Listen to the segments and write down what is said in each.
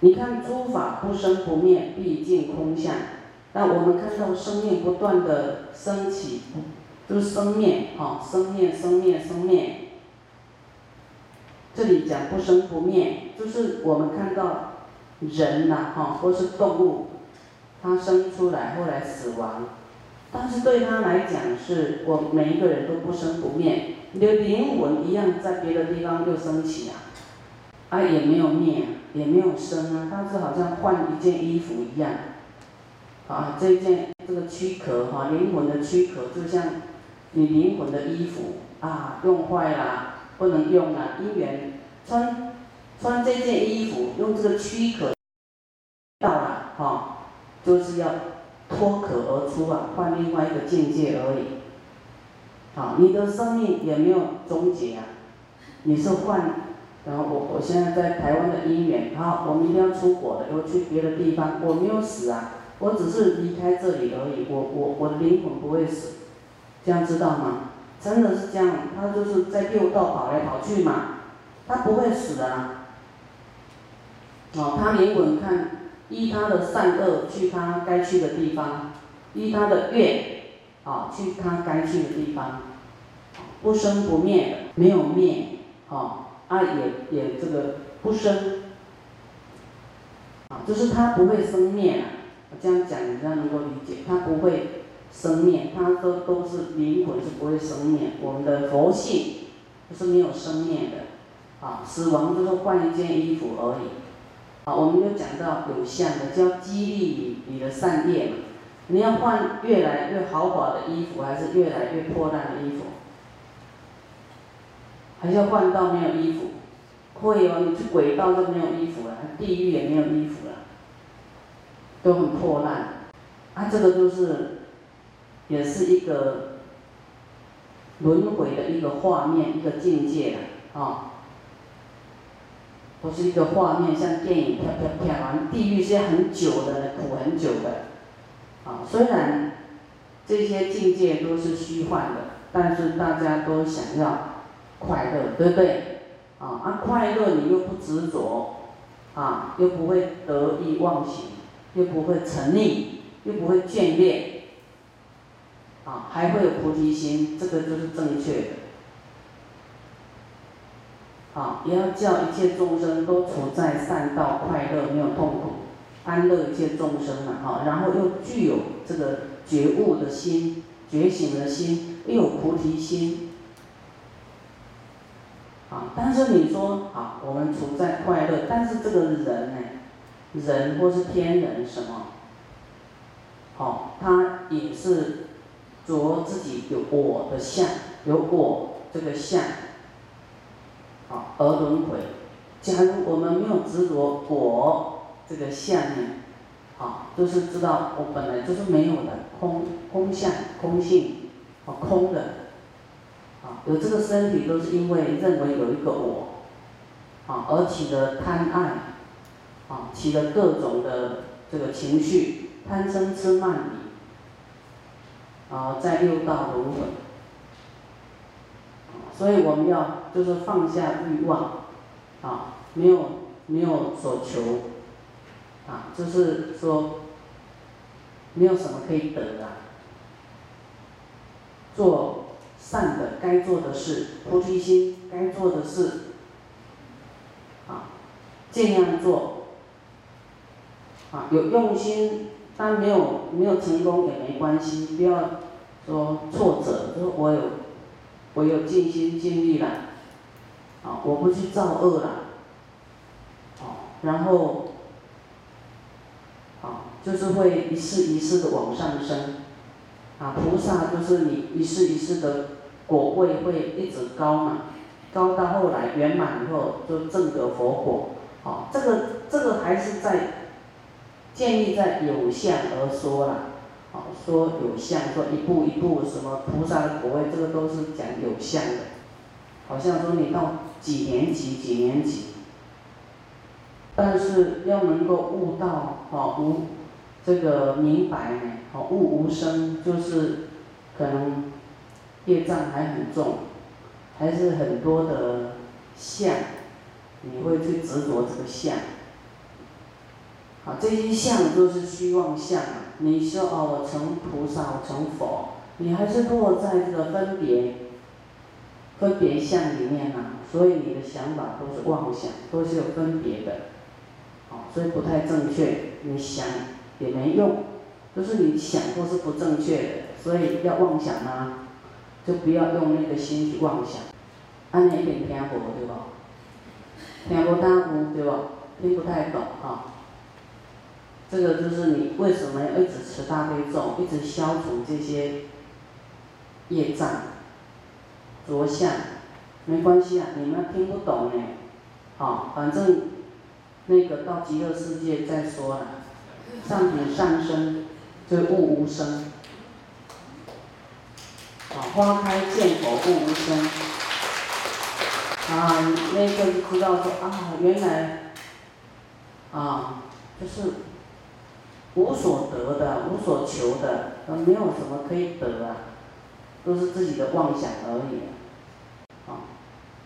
你看诸法不生不灭，毕竟空相。那我们看到生命不断的升起，就是生灭，哈，生灭，生灭，生灭。这里讲不生不灭，就是我们看到人呐，哈，或是动物，它生出来后来死亡，但是对他来讲，是我每一个人都不生不灭，你的灵魂一样在别的地方又升起啊，啊也没有灭，也没有生啊，但是好像换一件衣服一样，啊这件这个躯壳哈，灵魂的躯壳就像你灵魂的衣服啊，用坏了。不能用了！因缘穿穿这件衣服，用这个躯壳到了哈，就是要脱壳而出啊，换另外一个境界而已。好，你的生命也没有终结啊，你是换，然后我我现在在台湾的因缘，好，我明天要出国了，我去别的地方，我没有死啊，我只是离开这里而已，我我我的灵魂不会死，这样知道吗？真的是这样，他就是在六道跑来跑去嘛，他不会死啊。哦，他灵魂看依他的善恶去他该去的地方，依他的愿，啊去他该去的地方，不生不灭的，没有灭，哦，啊也也这个不生，啊就是他不会生灭啊，我这样讲你这样能够理解，他不会。生灭，它都都是灵魂是不会生灭，我们的佛性是没有生灭的，啊，死亡就是换一件衣服而已，啊，我们就讲到有相的，叫激励你你的善业嘛，你要换越来越豪华的衣服，还是越来越破烂的衣服？还是要换到没有衣服？会哦，你去轨道都没有衣服了，地狱也没有衣服了，都很破烂，啊，这个就是。也是一个轮回的一个画面，一个境界的啊，都是一个画面，像电影飘飘飘完，地狱是很久的，苦很久的，啊，虽然这些境界都是虚幻的，但是大家都想要快乐，对不对？啊，啊，快乐你又不执着，啊，又不会得意忘形，又不会沉溺，又不会眷恋。啊，还会有菩提心，这个就是正确的。啊，也要叫一切众生都处在善道，快乐，没有痛苦，安乐一切众生嘛，哈，然后又具有这个觉悟的心，觉醒的心，又有菩提心。啊，但是你说，啊，我们处在快乐，但是这个人呢，人或是天人什么，好，他也是。着自己有我的相，有我这个相，好而轮回。假如我们没有执着我这个相呢，好，就是知道我本来就是没有的空空相空性，啊空的，啊有这个身体都是因为认为有一个我，啊而起的贪爱，啊起了各种的这个情绪，贪嗔痴慢疑。啊，在六道轮回，所以我们要就是放下欲望，啊，没有没有所求，啊，就是说没有什么可以得的，做善的该做的事，菩提心该做的事，啊，尽量做，啊，有用心。但没有没有成功也没关系，不要说挫折，说我有我有尽心尽力了，啊，我不去造恶了，啊，然后，啊，就是会一世一世的往上升，啊，菩萨就是你一世一世的果位会一直高嘛，高到后来圆满以后就证得佛果，啊，这个这个还是在。建立在有相而说啦，好说有相，说一步一步什么菩萨的果位，这个都是讲有相的，好像说你到几年级几年级，但是要能够悟到哦无这个明白呢，哦悟无生，就是可能业障还很重，还是很多的相，你会去执着这个相。啊，这些相都是虚妄相。你说哦，我成菩萨，我成佛，你还是落在这个分别、分别相里面啊。所以你的想法都是妄想，都是有分别的，啊，所以不太正确。你想也没用，就是你想都是不正确的。所以要妄想啊，就不要用那个心去妄想。安尼一点听无对吧？听不大悟对吧？听不太懂哈。这个就是你为什么要一直持大悲咒，一直消除这些业障、着相？没关系啊，你们听不懂呢，好，反正那个到极乐世界再说了，上品上生就悟无声，啊，花开见佛悟无生，啊，那个就知道说啊，原来啊，就是无所得的，无所求的，没有什么可以得啊，都是自己的妄想而已。啊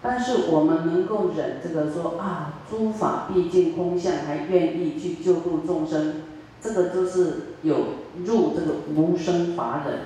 但是我们能够忍这个说啊，诸法毕竟空相，还愿意去救度众生，这个就是有入这个无生法忍，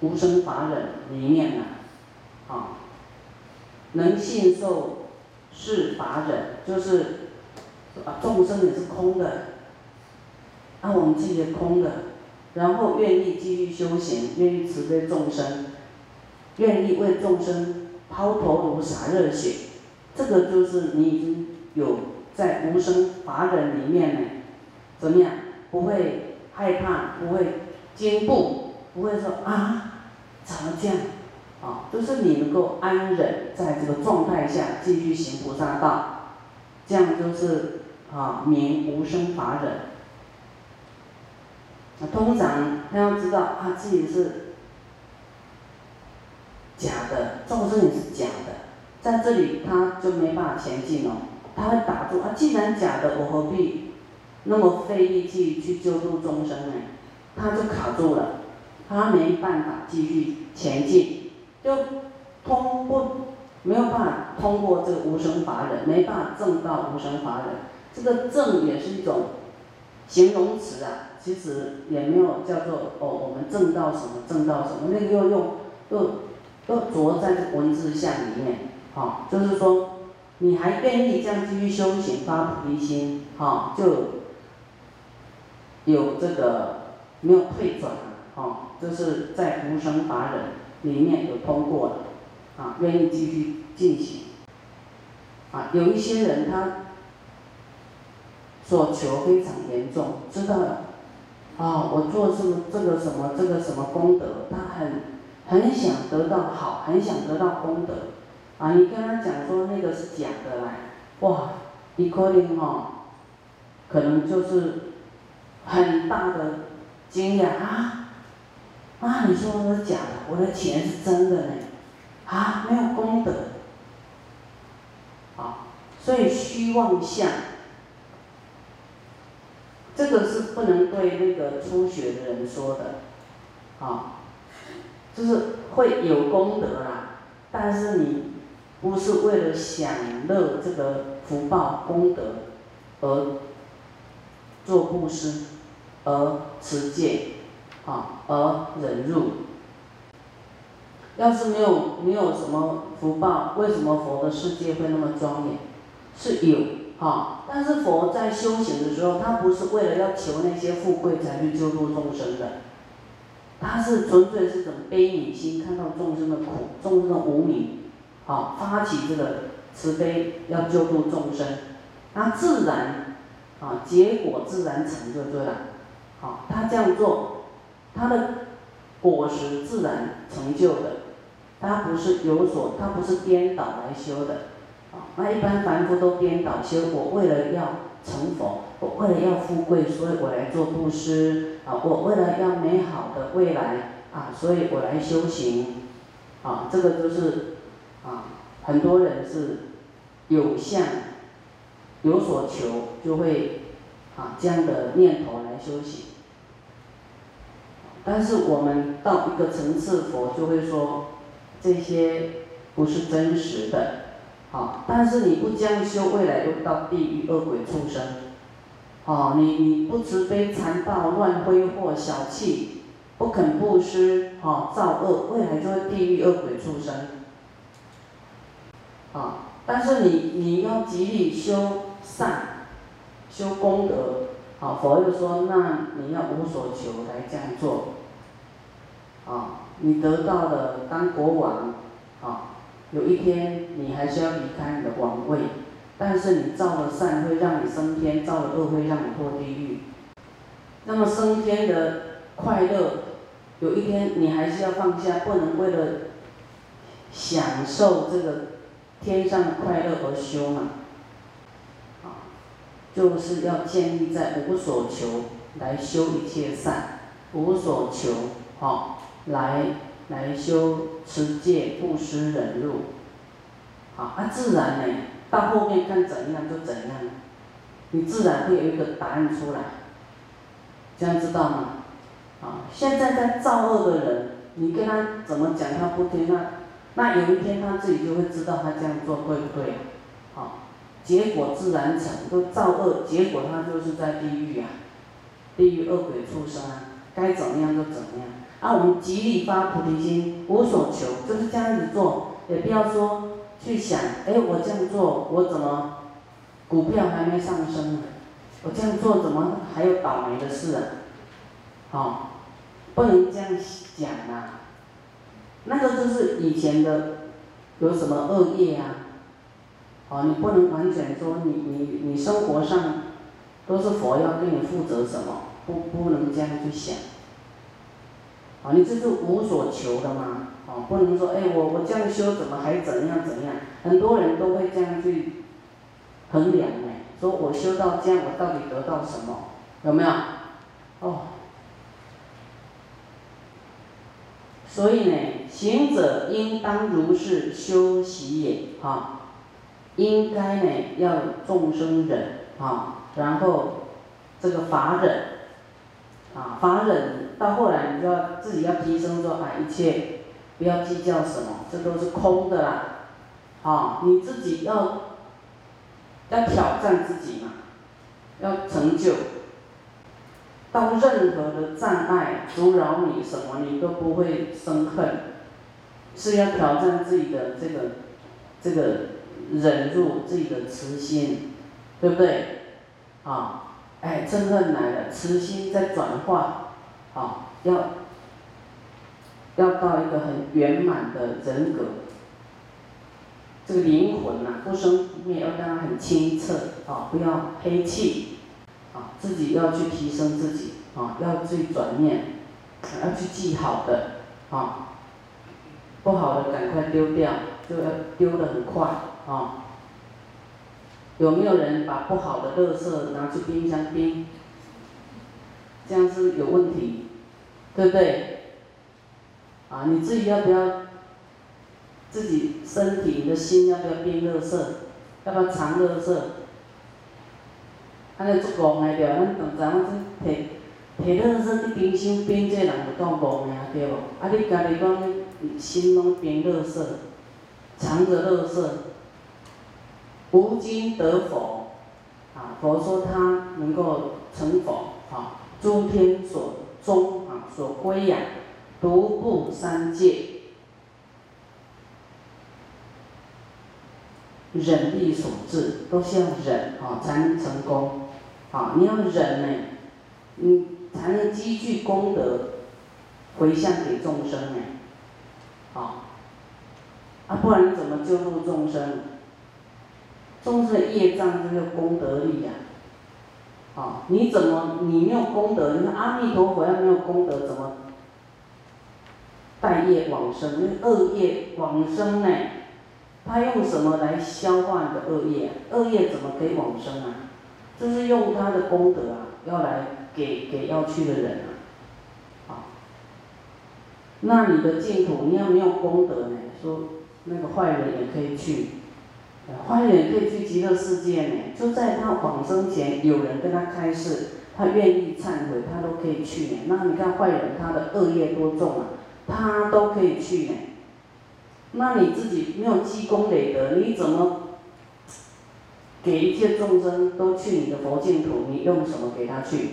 无生法忍里面了，啊，能信受是法忍，就是啊众生也是空的，啊我们自己也空的，然后愿意继续修行，愿意慈悲众生，愿意为众生。抛头颅洒热血，这个就是你已经有在无生法忍里面呢，怎么样？不会害怕，不会惊怖，不会说啊，怎么这样？啊，就是你能够安忍在这个状态下继续行菩萨道，这样就是啊名无生法忍。那通常他要知道啊自己是。假的，众生也是假的，在这里他就没办法前进了，他会打住啊！既然假的，我何必那么费力气去救度众生呢？他就卡住了，他没办法继续前进，就通不没有办法通过这个无生法忍，没办法证到无生法忍。这个证也是一种形容词啊，其实也没有叫做哦，我们证到什么证到什么，那个又用又。又着在这文字相里面，好，就是说，你还愿意这样继续修行发菩提心，好，就有这个没有退转，哦，就是在无生法忍里面有通过了，啊，愿意继续进行，啊，有一些人他所求非常严重，知道，啊，我做这个这个什么这个什么功德，他很。很想得到好，很想得到功德，啊！你跟他讲说那个是假的啦，哇！你可能哈，可能就是很大的惊讶啊！啊！你说的是假的，我的钱是真的呢，啊！没有功德，啊！所以虚妄相，这个是不能对那个初学的人说的，啊！就是会有功德啦，但是你不是为了享乐这个福报功德而做布施，而持戒，啊，而忍辱。要是没有没有什么福报，为什么佛的世界会那么庄严？是有，哈，但是佛在修行的时候，他不是为了要求那些富贵才去救度众生的。他是纯粹是种悲悯心，看到众生的苦，众生的无名，好发起这个慈悲，要救度众生，那自然，啊结果自然成就对了，好他这样做，他的果实自然成就的，他不是有所，他不是颠倒来修的，啊那一般凡夫都颠倒修，我为了要成佛。我为了要富贵，所以我来做布施啊！我为了要美好的未来啊，所以我来修行啊！这个就是啊，很多人是有相有所求，就会啊这样的念头来修行。但是我们到一个层次，佛就会说这些不是真实的，好，但是你不将修，未来又到地狱恶鬼畜生。哦，你你不慈悲残暴乱挥霍小气，不肯布施，哦，造恶，未来就会地狱恶鬼畜生。啊，但是你你要极力修善，修功德，好，佛又说，那你要无所求来这样做。啊，你得到了当国王，啊，有一天你还是要离开你的王位。但是你造了善，会让你升天；造了恶，会让你堕地狱。那么升天的快乐，有一天你还是要放下，不能为了享受这个天上的快乐而修嘛。就是要建立在无所求来修一切善，无所求，好，来来修持戒、布施、忍辱，好，啊，自然呢。到后面看怎样就怎样，你自然会有一个答案出来，这样知道吗？啊，现在在造恶的人，你跟他怎么讲他不听，那那有一天他自己就会知道他这样做对不对，好，结果自然成，都造恶，结果他就是在地狱啊，地狱恶鬼畜生啊，该怎么样就怎么样。啊，我们极力发菩提心，无所求，就是这样子做，也不要说。去想，哎，我这样做，我怎么股票还没上升呢？我这样做怎么还有倒霉的事啊？好，不能这样讲啊。那个就是以前的有什么恶业啊？哦，你不能完全说你你你生活上都是佛要对你负责什么？不不能这样去想。啊，你这是无所求的嘛？哦，不能说，哎，我我这样修怎么还怎样怎样？很多人都会这样去衡量呢，说我修到这样，我到底得到什么？有没有？哦，所以呢，行者应当如是修习也，哈，应该呢要众生忍，啊，然后这个法忍，啊，法忍到后来你就要自己要提升说，啊，一切。不要计较什么，这都是空的啦，啊，你自己要要挑战自己嘛，要成就，到任何的障碍阻扰你什么，你都不会生恨，是要挑战自己的这个这个忍住自己的慈心，对不对？啊，哎，嗔恨来了，慈心在转化，啊，要。要到一个很圆满的人格，这个灵魂呐，不生不灭，要让它很清澈啊，不要黑气啊，自己要去提升自己啊，要去转念，要去记好的啊，不好的赶快丢掉，就要丢的很快啊。有没有人把不好的垃圾拿去冰箱冰？这样是有问题，对不对？啊，你自己要不要？自己身体、你的心要不要变乐色？要不要藏乐色？安尼足戆个对，咱同咱我真摕摕乐色去冰箱冰，这人就当戆个对无？啊，你家己讲心拢变乐色，藏着乐色，无今得佛，啊，佛说他能够成佛，啊，诸天所宗啊，所归养。独步三界，忍力所致，都是要忍啊，才能成功。啊，你要忍呢，你才能积聚功德，回向给众生呢。啊，啊，不然你怎么救度众生？众生业障就是功德力呀。啊，你怎么你没有功德？你看阿弥陀佛要没有功德怎么？待业往生，那恶业往生呢？他用什么来消化你的恶业？恶业怎么可以往生啊？就是用他的功德啊，要来给给要去的人啊。好，那你的净土，你要没有功德呢？说那个坏人也可以去，坏人可以去极乐世界呢。就在他往生前，有人跟他开示，他愿意忏悔，他都可以去呢。那你看坏人，他的恶业多重啊？他都可以去呢，那你自己没有积功累德，你怎么给一切众生都去你的佛净土，你用什么给他去？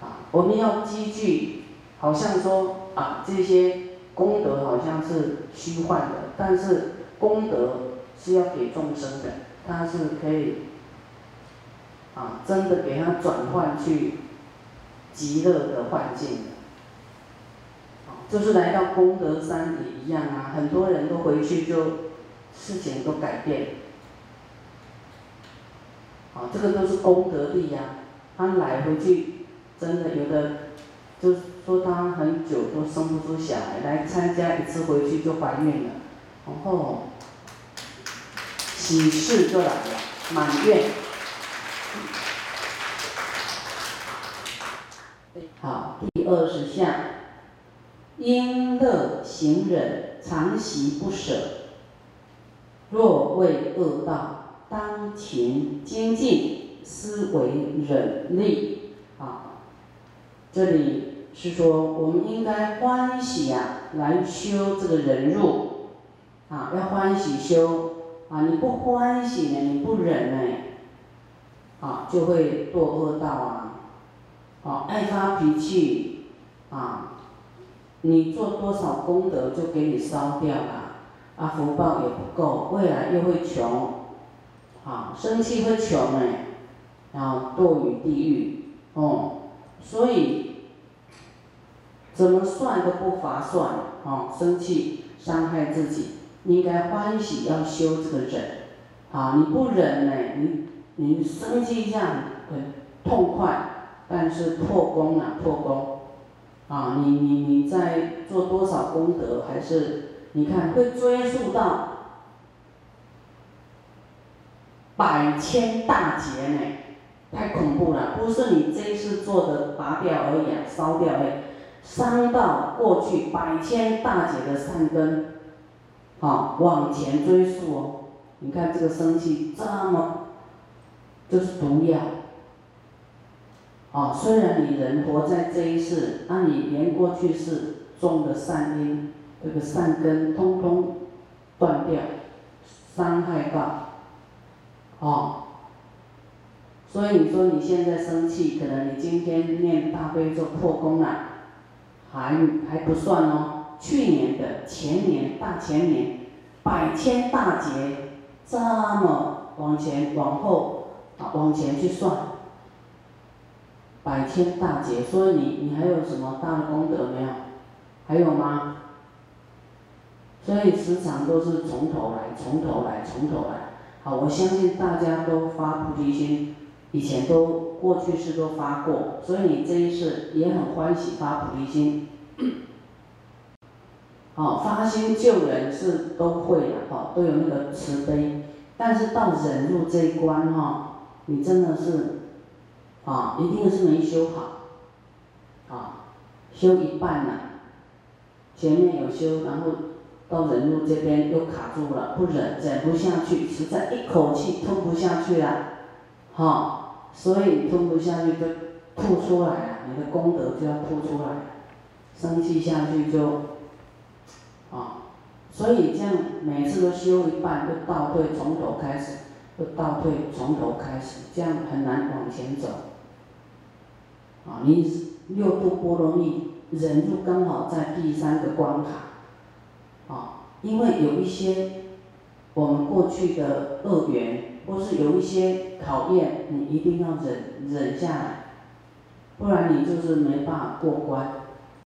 啊，我们要积聚，好像说啊，这些功德好像是虚幻的，但是功德是要给众生的，它是可以啊，真的给他转换去极乐的环境的。就是来到功德山也一样啊，很多人都回去就事情都改变。啊，这个都是功德力呀，他来回去，真的有的，就说他很久都生不出小孩，来参加一次回去就怀孕了，然后喜事就来了，满月。好，第二十项，因乐行忍，常习不舍。若为恶道。当勤精进，思维忍力啊！这里是说，我们应该欢喜啊，来修这个忍辱啊，要欢喜修啊！你不欢喜呢，你不忍呢，啊，就会堕恶道啊！啊，爱发脾气啊，你做多少功德就给你烧掉了，啊，福报也不够，未来又会穷。啊，生气会穷哎，然后堕于地狱，哦，所以怎么算都不划算，哦，生气伤害自己，应该欢喜要修这个忍，啊，你不忍呢，你你生气一下很痛快，但是破功了，破功，啊，你你你在做多少功德，还是你看会追溯到。百千大劫呢，太恐怖了！不是你这一次做的拔掉而已啊，烧掉已，伤到过去百千大劫的善根，啊，往前追溯哦。你看这个生气这么，就是毒药。啊，虽然你人活在这一世，那你连过去世种的善因，这个善根通通断掉，伤害到。哦，所以你说你现在生气，可能你今天念大悲咒破功了，还还不算哦。去年的、前年、大前年，百千大劫，这么往前、往后啊，往前去算，百千大劫，所以你你还有什么大的功德没有？还有吗？所以时常都是从头来，从头来，从头来。好，我相信大家都发菩提心，以前都过去世都发过，所以你这一世也很欢喜发菩提心。好，发心救人是都会的，哈，都有那个慈悲，但是到忍辱这一关哈，你真的是，啊，一定是没修好，啊，修一半了，前面有修，然后。到忍辱这边又卡住了，不忍，忍不下去，实在一口气吞不下去了，哈，所以吞不下去就吐出来了，你的功德就要吐出来，生气下去就，啊，所以这样每次都修一半就倒退，从头开始，就倒退，从头开始，这样很难往前走，啊，你六度波罗蜜忍辱刚好在第三个关卡。啊，因为有一些我们过去的恶缘，或是有一些考验，你一定要忍忍下来，不然你就是没办法过关。